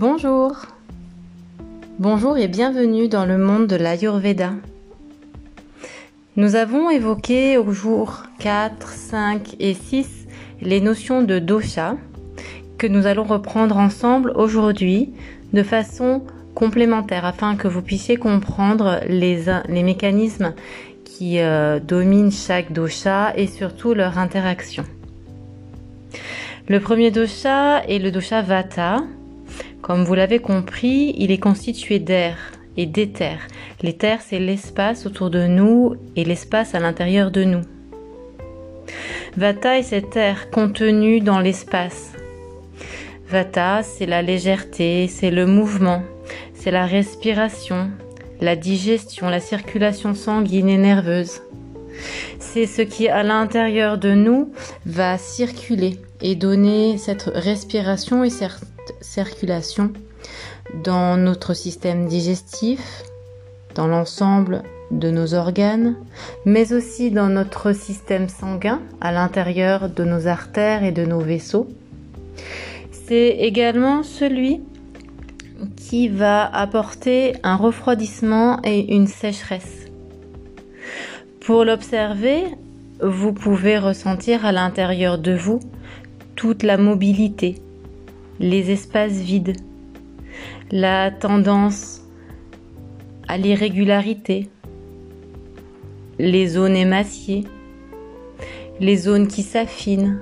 Bonjour Bonjour et bienvenue dans le monde de l'Ayurveda. Nous avons évoqué au jour 4, 5 et 6 les notions de dosha que nous allons reprendre ensemble aujourd'hui de façon complémentaire afin que vous puissiez comprendre les, mécanismes qui euh, dominent chaque dosha et surtout leur interaction. Le premier dosha est le dosha Vata. Comme vous l'avez compris, il est constitué d'air et d'éther. L'éther, c'est l'espace autour de nous et l'espace à l'intérieur de nous. Vata est cet air contenu dans l'espace. Vata, c'est la légèreté, c'est le mouvement, c'est la respiration, la digestion, la circulation sanguine et nerveuse. C'est ce qui, à l'intérieur de nous, va circuler et donner cette respiration et cette circulation dans notre système digestif, dans l'ensemble de nos organes, mais aussi dans notre système sanguin, à l'intérieur de nos artères et de nos vaisseaux. C'est également celui qui va apporter un refroidissement et une sécheresse. Pour l'observer, vous pouvez ressentir à l'intérieur de vous toute la mobilité, les espaces vides, la tendance à l'irrégularité, les zones émaciées, les zones qui s'affinent.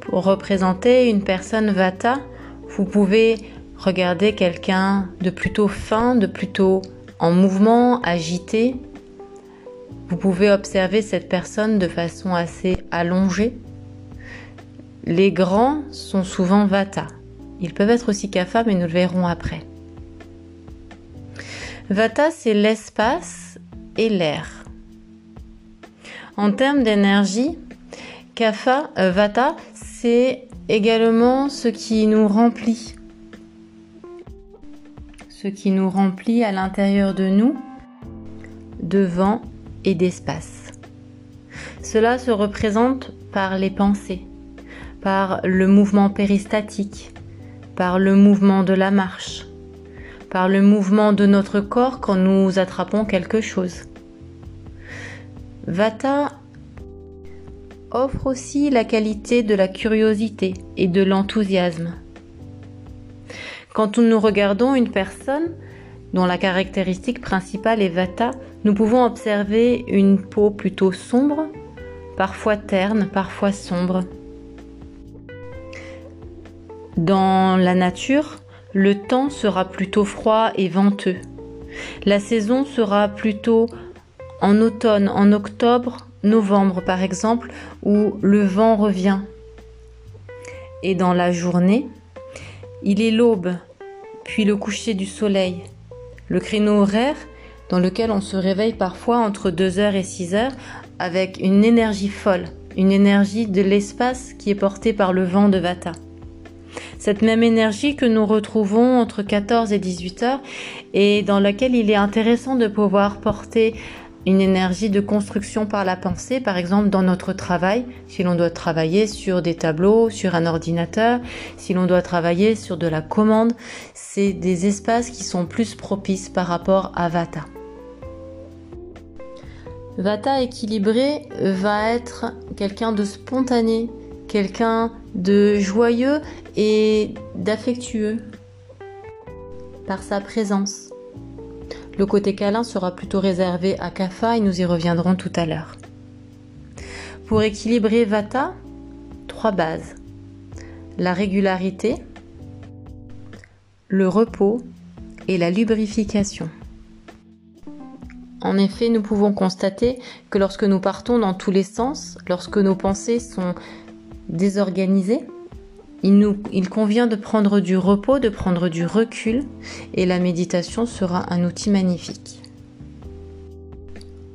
Pour représenter une personne vata, vous pouvez regarder quelqu'un de plutôt fin, de plutôt en mouvement, agité. Vous pouvez observer cette personne de façon assez allongée les grands sont souvent Vata. Ils peuvent être aussi Kapha, mais nous le verrons après. Vata, c'est l'espace et l'air. En termes d'énergie, Kapha, euh, Vata, c'est également ce qui nous remplit. Ce qui nous remplit à l'intérieur de nous de vent et d'espace. Cela se représente par les pensées, par le mouvement péristatique, par le mouvement de la marche, par le mouvement de notre corps quand nous attrapons quelque chose. Vata offre aussi la qualité de la curiosité et de l'enthousiasme. Quand nous regardons une personne dont la caractéristique principale est Vata, nous pouvons observer une peau plutôt sombre, parfois terne, parfois sombre. Dans la nature, le temps sera plutôt froid et venteux. La saison sera plutôt en automne, en octobre, novembre par exemple, où le vent revient. Et dans la journée, il est l'aube, puis le coucher du soleil. Le créneau horaire dans lequel on se réveille parfois entre 2h et 6h avec une énergie folle, une énergie de l'espace qui est portée par le vent de Vata cette même énergie que nous retrouvons entre 14 et 18 heures et dans laquelle il est intéressant de pouvoir porter une énergie de construction par la pensée, par exemple dans notre travail, si l'on doit travailler sur des tableaux, sur un ordinateur, si l'on doit travailler sur de la commande, c'est des espaces qui sont plus propices par rapport à Vata. Vata équilibré va être quelqu'un de spontané, quelqu'un de joyeux et d'affectueux par sa présence. Le côté câlin sera plutôt réservé à Kapha et nous y reviendrons tout à l'heure. Pour équilibrer Vata, trois bases. La régularité, le repos et la lubrification. En effet, nous pouvons constater que lorsque nous partons dans tous les sens, lorsque nos pensées sont désorganisé, il, nous, convient de prendre du repos, de prendre du recul et la méditation sera un outil magnifique.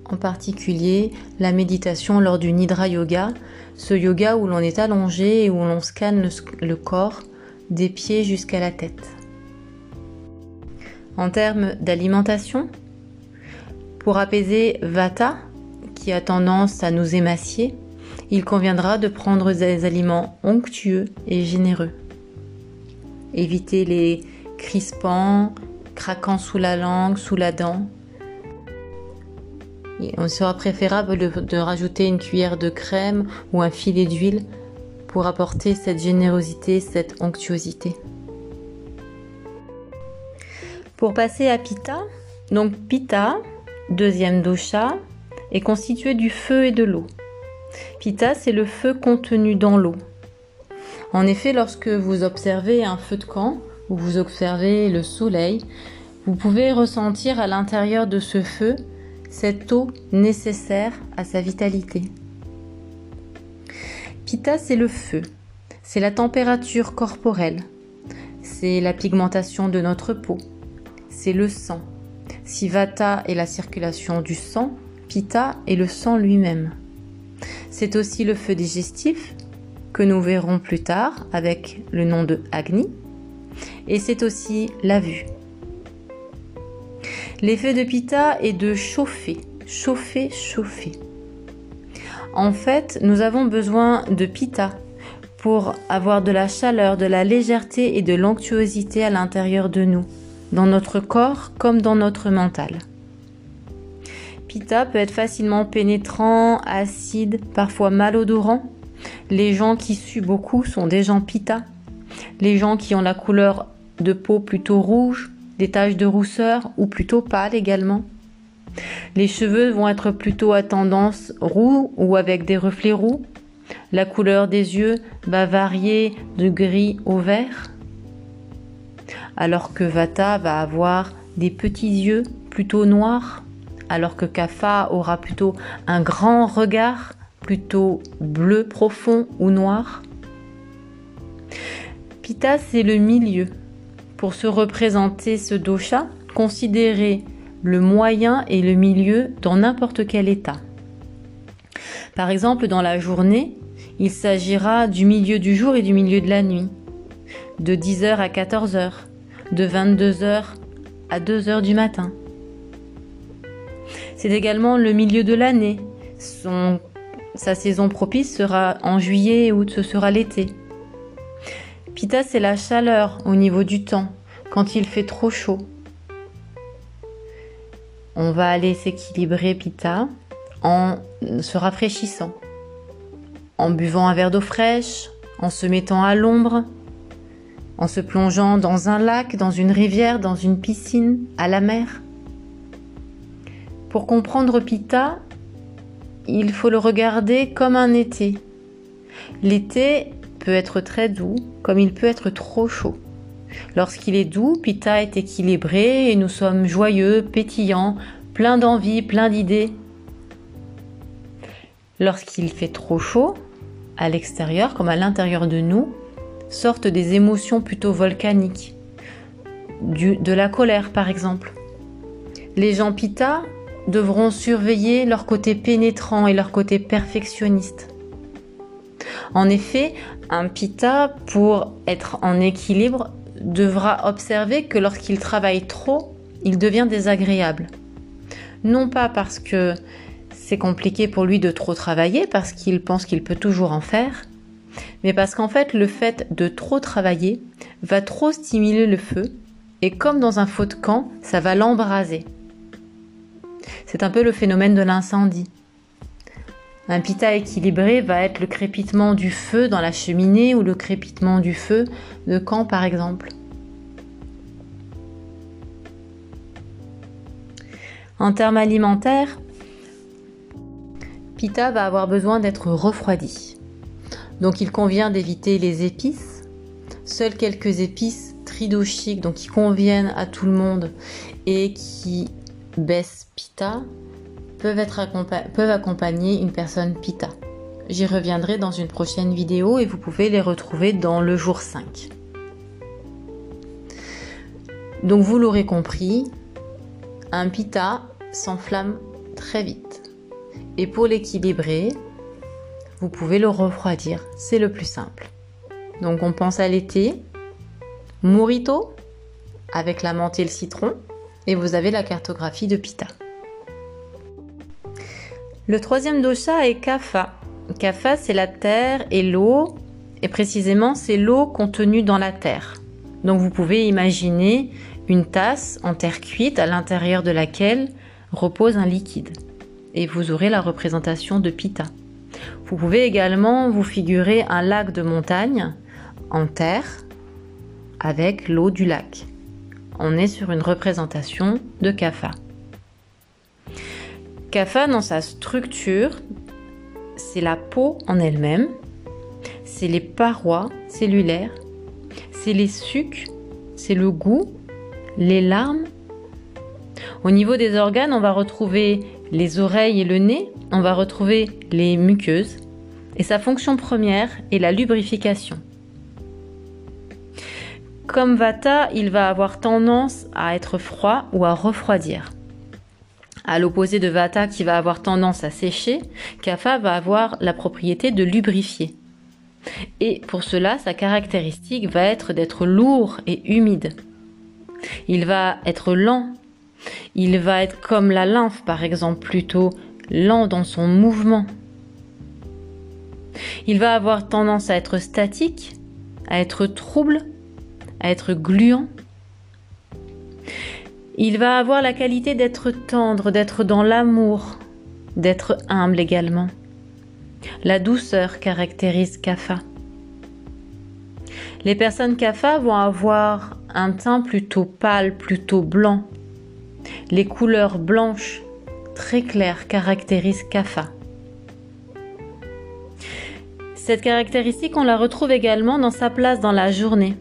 En particulier la méditation lors du Nidra Yoga, ce yoga où l'on est allongé et où l'on scanne le corps des pieds jusqu'à la tête. En termes d'alimentation, pour apaiser Vata, qui a tendance à nous émacier, il conviendra de prendre des aliments onctueux et généreux. éviter les crispants, craquants sous la langue, sous la dent. Il sera préférable de, rajouter une cuillère de crème ou un filet d'huile pour apporter cette générosité, cette onctuosité. Pour passer à Pitta, donc Pitta, deuxième dosha, est constitué du feu et de l'eau. Pitta, c'est le feu contenu dans l'eau. En effet, lorsque vous observez un feu de camp ou vous observez le soleil, vous pouvez ressentir à l'intérieur de ce feu cette eau nécessaire à sa vitalité. Pitta, c'est le feu, c'est la température corporelle, c'est la pigmentation de notre peau, c'est le sang. Si Vata est la circulation du sang, Pitta est le sang lui-même. C'est aussi le feu digestif, que nous verrons plus tard avec le nom de Agni, et c'est aussi la vue. L'effet de Pitta est de chauffer, chauffer, chauffer. En fait, nous avons besoin de Pitta pour avoir de la chaleur, de la légèreté et de l'onctuosité à l'intérieur de nous, dans notre corps comme dans notre mental. Pitta peut être facilement pénétrant, acide, parfois malodorant. Les gens qui suent beaucoup sont des gens Pitta. Les gens qui ont la couleur de peau plutôt rouge, des taches de rousseur ou plutôt pâles également. Les cheveux vont être plutôt à tendance roux ou avec des reflets roux. La couleur des yeux va varier de gris au vert. Alors que Vata va avoir des petits yeux plutôt noirs, alors que Kapha aura plutôt un grand regard plutôt bleu profond ou noir. Pitta, c'est le milieu, pour se représenter ce dosha, considérez le moyen et le milieu dans n'importe quel état. Par exemple, dans la journée, il s'agira du milieu du jour et du milieu de la nuit, de 10h à 14h, de 22h à 2h du matin. C'est également le milieu de l'année. sa saison propice sera en juillet et août, ce sera l'été. Pita, c'est la chaleur au niveau du temps, quand il fait trop chaud. On va aller s'équilibrer Pita en se rafraîchissant, en buvant un verre d'eau fraîche, en se mettant à l'ombre, en se plongeant dans un lac, dans une rivière, dans une piscine, à la mer. Pour comprendre Pita, il faut le regarder comme un été. L'été peut être très doux comme il peut être trop chaud. Lorsqu'il est doux, Pita est équilibré et nous sommes joyeux, pétillants, pleins d'envie, pleins d'idées. Lorsqu'il fait trop chaud, à l'extérieur comme à l'intérieur de nous, sortent des émotions plutôt volcaniques. de la colère par exemple. Les gens Pita devront surveiller leur côté pénétrant et leur côté perfectionniste. En effet, un pita, pour être en équilibre, devra observer que lorsqu'il travaille trop, il devient désagréable. Non pas parce que c'est compliqué pour lui de trop travailler, parce qu'il pense qu'il peut toujours en faire, mais parce qu'en fait le fait de trop travailler va trop stimuler le feu, et comme dans un feu de camp, ça va l'embraser. C'est un peu le phénomène de l'incendie. Un pita équilibré va être le crépitement du feu dans la cheminée ou le crépitement du feu de camp par exemple. En termes alimentaires, pita va avoir besoin d'être refroidi. Donc il convient d'éviter les épices. Seules quelques épices tridoshiques, donc qui conviennent à tout le monde et qui baissent pita, peuvent, accompagner une personne Pitta. J'y reviendrai dans une prochaine vidéo et vous pouvez les retrouver dans le jour 5. Donc vous l'aurez compris, un Pitta s'enflamme très vite. Et pour l'équilibrer, vous pouvez le refroidir, c'est le plus simple. Donc on pense à l'été, Morito avec la menthe et le citron, et vous avez la cartographie de Pitta. Le troisième dosha est Kapha. Kapha, c'est la terre et l'eau, et précisément, c'est l'eau contenue dans la terre. Donc vous pouvez imaginer une tasse en terre cuite à l'intérieur de laquelle repose un liquide. Et vous aurez la représentation de Pitta. Vous pouvez également vous figurer un lac de montagne en terre avec l'eau du lac. On est sur une représentation de Kapha. Kapha, dans sa structure, c'est la peau en elle-même, c'est les parois cellulaires, c'est les sucs, c'est le goût, les larmes. Au niveau des organes, on va retrouver les oreilles et le nez, on va retrouver les muqueuses, et sa fonction première est la lubrification. Comme Vata, il va avoir tendance à être froid ou à refroidir. À l'opposé de Vata qui va avoir tendance à sécher, Kapha va avoir la propriété de lubrifier. Et pour cela, sa caractéristique va être d'être lourd et humide. Il va être lent. Il va être comme la lymphe, par exemple, plutôt lent dans son mouvement. Il va avoir tendance à être statique, à être trouble, à être gluant. Il va avoir la qualité d'être tendre, d'être dans l'amour, d'être humble également. La douceur caractérise Kapha. Les personnes Kapha vont avoir un teint plutôt pâle, plutôt blanc. Les couleurs blanches très claires caractérisent Kapha. Cette caractéristique, on la retrouve également dans sa place dans la journée.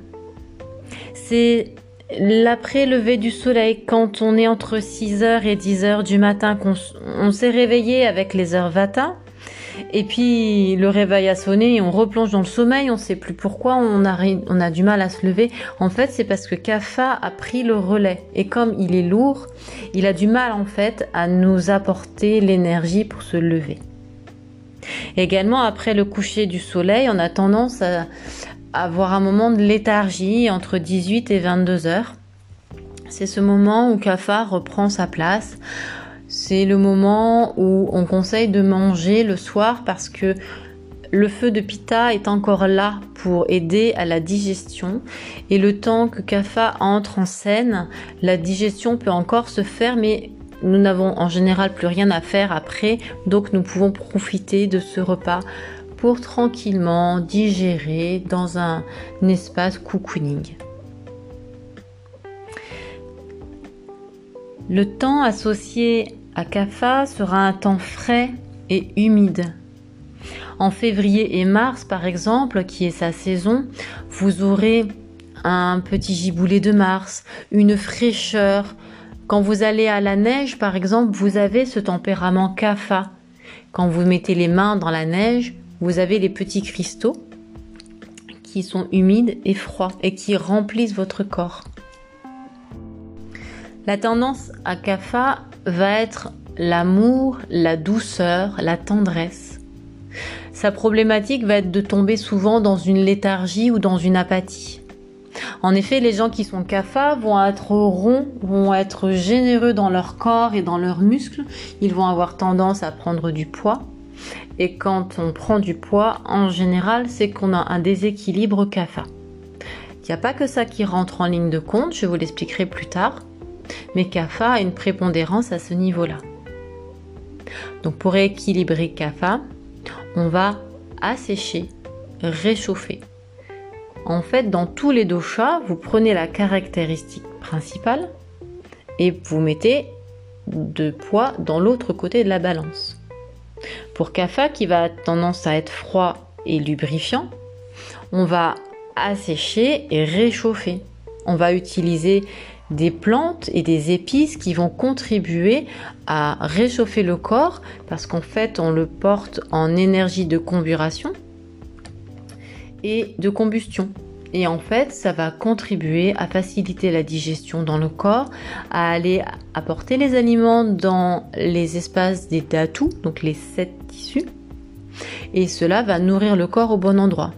C'est l'après-lever du soleil, quand on est entre 6h et 10h du matin, qu'on s'est réveillé avec les heures Vata, et puis le réveil a sonné et on replonge dans le sommeil, on ne sait plus pourquoi on a, on a du mal à se lever. En fait, c'est parce que Kapha a pris le relais. Et comme il est lourd, il a du mal en fait à nous apporter l'énergie pour se lever. Également, après le coucher du soleil, on a tendance à avoir un moment de léthargie entre 18 et 22 heures. C'est ce moment où Kapha reprend sa place. C'est le moment où on conseille de manger le soir parce que le feu de Pitta est encore là pour aider à la digestion et le temps que Kapha entre en scène, la digestion peut encore se faire mais nous n'avons en général plus rien à faire après, donc nous pouvons profiter de ce repas tranquillement digérer dans un, espace cocooning. Le temps associé à Kapha sera un temps frais et humide. En février et mars, par exemple, qui est sa saison, vous aurez un petit giboulé de mars, une fraîcheur, quand vous allez à la neige, par exemple, vous avez ce tempérament kapha. Quand vous mettez les mains dans la neige, vous avez les petits cristaux qui sont humides et froids et qui remplissent votre corps. La tendance à kapha va être l'amour, la douceur, la tendresse. Sa problématique va être de tomber souvent dans une léthargie ou dans une apathie. En effet, les gens qui sont CAFA vont être ronds, vont être généreux dans leur corps et dans leurs muscles. Ils vont avoir tendance à prendre du poids. Et quand on prend du poids, en général, c'est qu'on a un déséquilibre CAFA. Il n'y a pas que ça qui rentre en ligne de compte, je vous l'expliquerai plus tard. Mais CAFA a une prépondérance à ce niveau-là. Donc pour équilibrer CAFA, on va assécher, réchauffer. En fait, dans tous les doshas, vous prenez la caractéristique principale et vous mettez de poids dans l'autre côté de la balance. Pour Kapha, qui va tendance à être froid et lubrifiant, on va assécher et réchauffer. On va utiliser des plantes et des épices qui vont contribuer à réchauffer le corps parce qu'en fait on le porte en énergie de comburation et de combustion. Et en fait, ça va contribuer à faciliter la digestion dans le corps, à aller apporter les aliments dans les espaces des datus, donc les sept tissus. Et cela va nourrir le corps au bon endroit.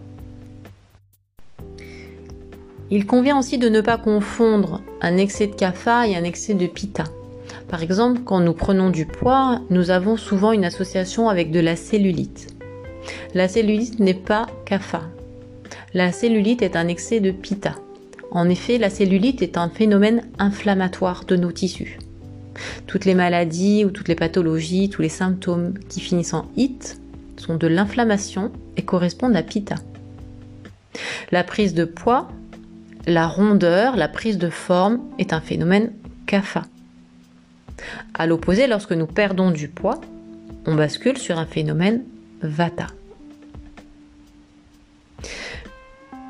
Il convient aussi de ne pas confondre un excès de kapha et un excès de pitta. Par exemple, quand nous prenons du poids, nous avons souvent une association avec de la cellulite. La cellulite n'est pas kapha, la cellulite est un excès de pitta. En effet, la cellulite est un phénomène inflammatoire de nos tissus. Toutes les maladies ou toutes les pathologies, tous les symptômes qui finissent en it sont de l'inflammation et correspondent à Pitta. La prise de poids, la rondeur, la prise de forme est un phénomène Kapha. À l'opposé, lorsque nous perdons du poids, on bascule sur un phénomène Vata.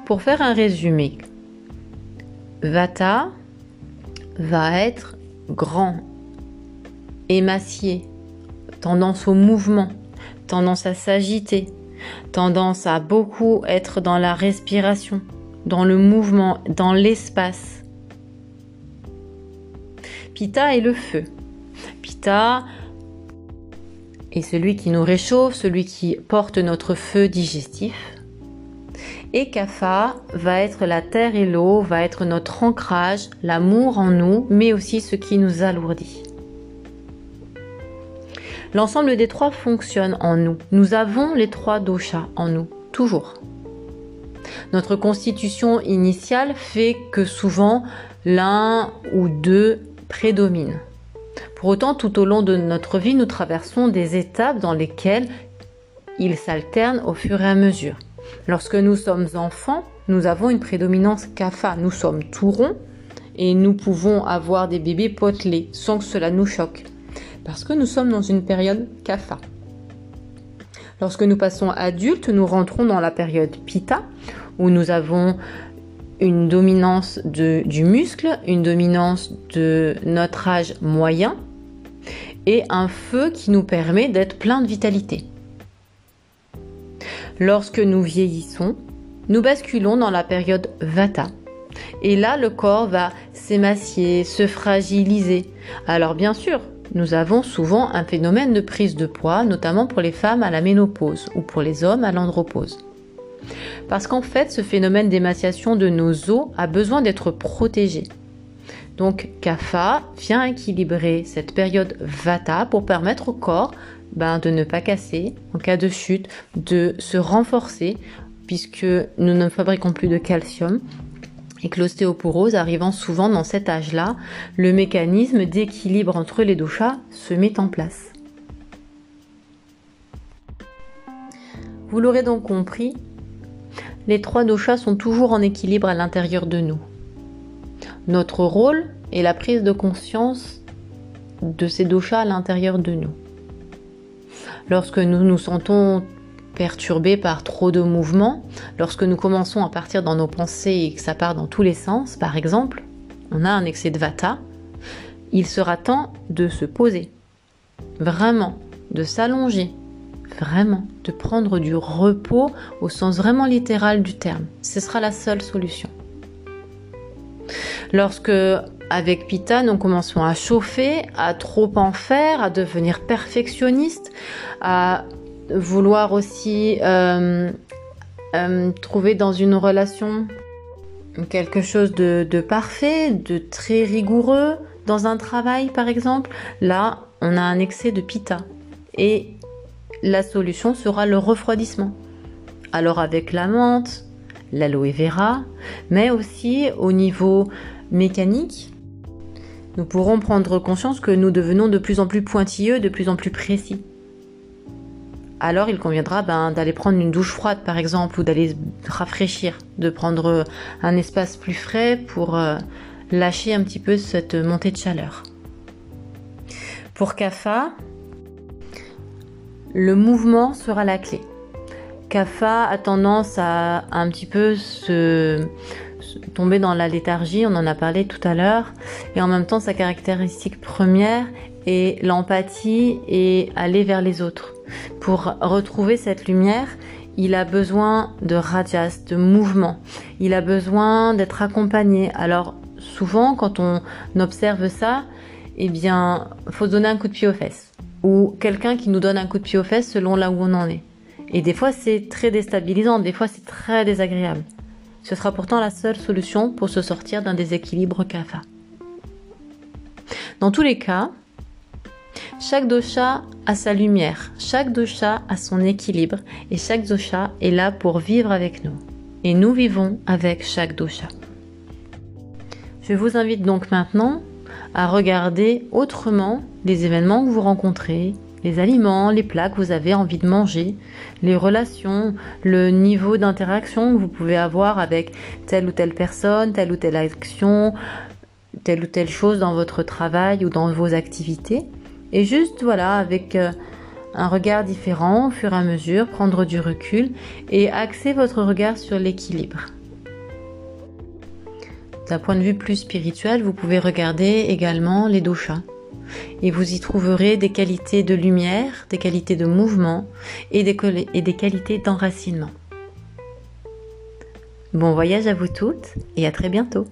Pour faire un résumé, Vata va être grand, émacié, tendance au mouvement, tendance à s'agiter, tendance à beaucoup être dans la respiration, dans le mouvement, dans l'espace. Pitta est le feu. Pitta est celui qui nous réchauffe, celui qui porte notre feu digestif. Et Kapha va être la terre et l'eau, va être notre ancrage, l'amour en nous, mais aussi ce qui nous alourdit. L'ensemble des trois fonctionne en nous. Nous avons les trois doshas en nous, toujours. Notre constitution initiale fait que souvent l'un ou deux prédominent. Pour autant, tout au long de notre vie, nous traversons des étapes dans lesquelles ils s'alternent au fur et à mesure. Lorsque nous sommes enfants, nous avons une prédominance kapha. Nous sommes tout ronds et nous pouvons avoir des bébés potelés sans que cela nous choque parce que nous sommes dans une période kapha. Lorsque nous passons adultes, nous rentrons dans la période pitta, où nous avons une dominance du muscle, une dominance de notre âge moyen et un feu qui nous permet d'être plein de vitalité. Lorsque nous vieillissons, nous basculons dans la période vata. Et là, le corps va s'émacier, se fragiliser. Alors bien sûr, nous avons souvent un phénomène de prise de poids, notamment pour les femmes à la ménopause ou pour les hommes à l'andropause. Parce qu'en fait, ce phénomène d'émaciation de nos os a besoin d'être protégé. Donc, Kapha vient équilibrer cette période Vata pour permettre au corps ben, de ne pas casser en cas de chute, de se renforcer puisque nous ne fabriquons plus de calcium et que l'ostéoporose arrivant souvent dans cet âge-là, le mécanisme d'équilibre entre les doshas se met en place. Vous l'aurez donc compris, les trois doshas sont toujours en équilibre à l'intérieur de nous. Notre rôle est la prise de conscience de ces doshas à l'intérieur de nous. Lorsque nous nous sentons perturbé par trop de mouvements, lorsque nous commençons à partir dans nos pensées et que ça part dans tous les sens, par exemple, on a un excès de vata, il sera temps de se poser, vraiment, de s'allonger, vraiment, de prendre du repos au sens vraiment littéral du terme. Ce sera la seule solution. Lorsque, avec Pitta, nous commençons à chauffer, à trop en faire, à devenir perfectionniste, à vouloir aussi euh, euh, trouver dans une relation quelque chose de, de, parfait, de très rigoureux, dans un travail par exemple, là on a un excès de pita. Et la solution sera le refroidissement. Alors avec la menthe, l'aloe vera, mais aussi au niveau mécanique, nous pourrons prendre conscience que nous devenons de plus en plus pointilleux, de plus en plus précis alors il conviendra ben, d'aller prendre une douche froide par exemple ou d'aller rafraîchir, de prendre un espace plus frais pour euh, lâcher un petit peu cette montée de chaleur. Pour Kapha, le mouvement sera la clé. Kapha a tendance à, un petit peu se, tomber dans la léthargie, on en a parlé tout à l'heure, et en même temps sa caractéristique première est l'empathie et aller vers les autres. Pour retrouver cette lumière, il a besoin de rajas, de mouvement. Il a besoin d'être accompagné. Alors souvent, quand on observe ça, eh bien, faut donner un coup de pied aux fesses ou quelqu'un qui nous donne un coup de pied aux fesses selon là où on en est. Et des fois, c'est très déstabilisant. Des fois, c'est très désagréable. Ce sera pourtant la seule solution pour se sortir d'un déséquilibre kapha. Dans tous les cas, chaque dosha a sa lumière, chaque dosha a son équilibre et chaque dosha est là pour vivre avec nous. Et nous vivons avec chaque dosha. Je vous invite donc maintenant à regarder autrement les événements que vous rencontrez, les aliments, les plats que vous avez envie de manger, les relations, le niveau d'interaction que vous pouvez avoir avec telle ou telle personne, telle ou telle action, telle ou telle chose dans votre travail ou dans vos activités. Et juste, voilà, avec euh, un regard différent au fur et à mesure, prendre du recul et axer votre regard sur l'équilibre. D'un point de vue plus spirituel, vous pouvez regarder également les doshas. Et vous y trouverez des qualités de lumière, des qualités de mouvement et des, qualités d'enracinement. Bon voyage à vous toutes et à très bientôt